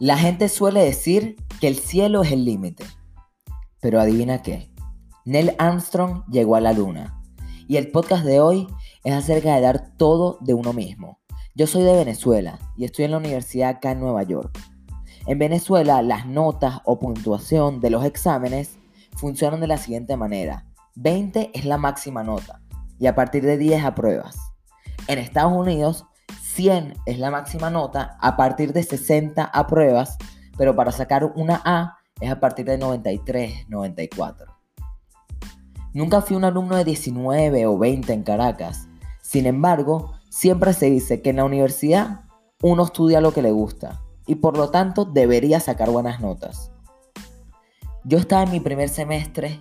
La gente suele decir que el cielo es el límite. Pero adivina qué. Neil Armstrong llegó a la luna. Y el podcast de hoy es acerca de dar todo de uno mismo. Yo soy de Venezuela y estoy en la universidad acá en Nueva York. En Venezuela las notas o puntuación de los exámenes funcionan de la siguiente manera. 20 es la máxima nota y a partir de 10 apruebas. En Estados Unidos 100 es la máxima nota, a partir de 60 apruebas, pero para sacar una A es a partir de 93, 94. Nunca fui un alumno de 19 o 20 en Caracas. Sin embargo, siempre se dice que en la universidad uno estudia lo que le gusta y por lo tanto debería sacar buenas notas. Yo estaba en mi primer semestre,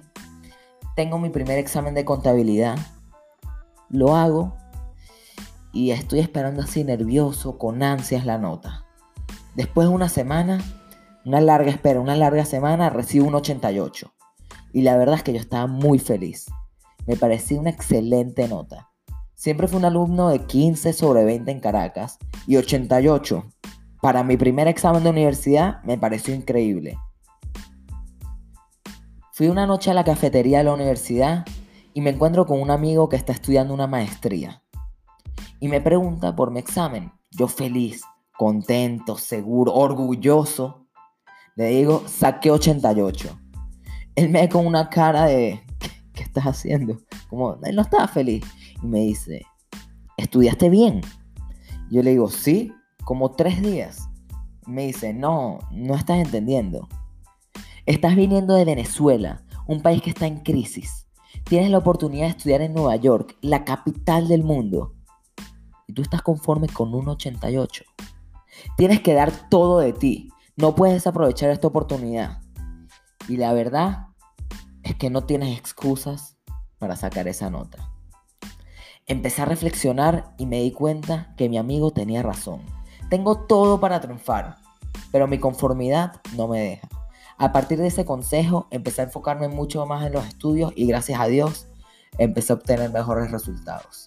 tengo mi primer examen de contabilidad, lo hago y estoy esperando así nervioso, con ansias la nota. Después de una semana, una larga espera, una larga semana, recibo un 88. Y la verdad es que yo estaba muy feliz. Me parecía una excelente nota. Siempre fui un alumno de 15 sobre 20 en Caracas y 88. Para mi primer examen de universidad me pareció increíble. Fui una noche a la cafetería de la universidad y me encuentro con un amigo que está estudiando una maestría y me pregunta por mi examen. Yo feliz, contento, seguro, orgulloso. Le digo, saqué 88. Él me ve con una cara de, ¿qué, estás haciendo? Como, él no estaba feliz. Y me dice, ¿estudiaste bien? Yo le digo, sí, como tres días. Me dice, no, no estás entendiendo. Estás viniendo de Venezuela, un país que está en crisis. Tienes la oportunidad de estudiar en Nueva York, la capital del mundo y tú estás conforme con un 88. Tienes que dar todo de ti. No puedes aprovechar esta oportunidad. Y la verdad es que no tienes excusas para sacar esa nota. Empecé a reflexionar y me di cuenta que mi amigo tenía razón. Tengo todo para triunfar, pero mi conformidad no me deja. A partir de ese consejo empecé a enfocarme mucho más en los estudios y gracias a Dios empecé a obtener mejores resultados.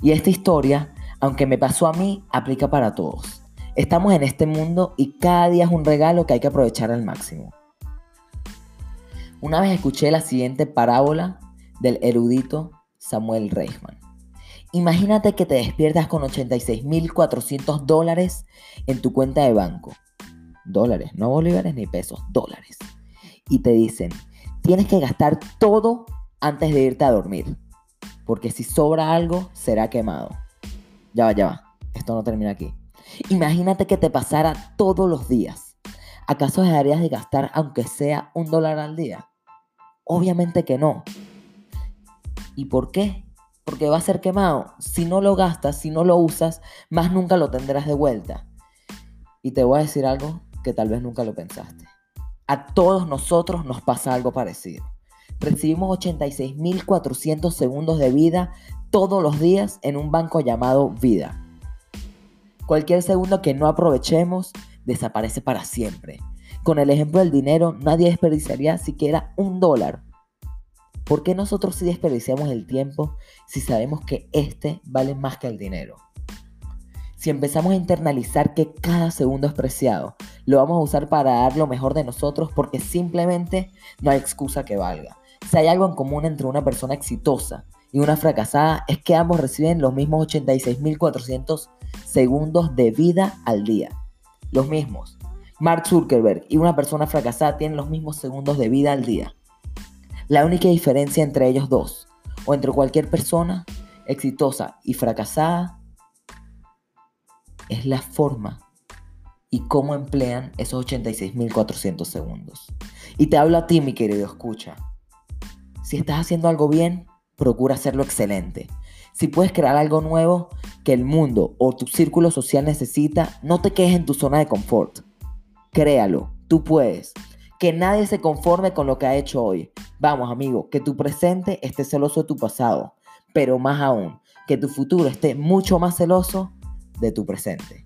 Y esta historia aunque me pasó a mí, aplica para todos. Estamos en este mundo y cada día es un regalo que hay que aprovechar al máximo. Una vez escuché la siguiente parábola del erudito Samuel Reichman. Imagínate que te despiertas con 86.400 dólares en tu cuenta de banco. Dólares, no bolívares ni pesos, dólares. Y te dicen, tienes que gastar todo antes de irte a dormir. Porque si sobra algo, será quemado. Ya va, ya va. Esto no termina aquí. Imagínate que te pasara todos los días. ¿Acaso dejarías de gastar aunque sea un dólar al día? Obviamente que no. ¿Y por qué? Porque va a ser quemado. Si no lo gastas, si no lo usas, más nunca lo tendrás de vuelta. Y te voy a decir algo que tal vez nunca lo pensaste. A todos nosotros nos pasa algo parecido. Recibimos 86.400 segundos de vida todos los días en un banco llamado vida. Cualquier segundo que no aprovechemos desaparece para siempre. Con el ejemplo del dinero, nadie desperdiciaría siquiera un dólar. ¿Por qué nosotros sí desperdiciamos el tiempo si sabemos que este vale más que el dinero? Si empezamos a internalizar que cada segundo es preciado, lo vamos a usar para dar lo mejor de nosotros porque simplemente no hay excusa que valga. Si hay algo en común entre una persona exitosa y una fracasada es que ambos reciben los mismos 86.400 segundos de vida al día. Los mismos. Mark Zuckerberg y una persona fracasada tienen los mismos segundos de vida al día. La única diferencia entre ellos dos, o entre cualquier persona exitosa y fracasada, es la forma y cómo emplean esos 86.400 segundos. Y te hablo a ti, mi querido escucha. Si estás haciendo algo bien, procura hacerlo excelente. Si puedes crear algo nuevo que el mundo o tu círculo social necesita, no te quedes en tu zona de confort. Créalo, tú puedes. Que nadie se conforme con lo que ha hecho hoy. Vamos, amigo, que tu presente esté celoso de tu pasado, pero más aún, que tu futuro esté mucho más celoso de tu presente.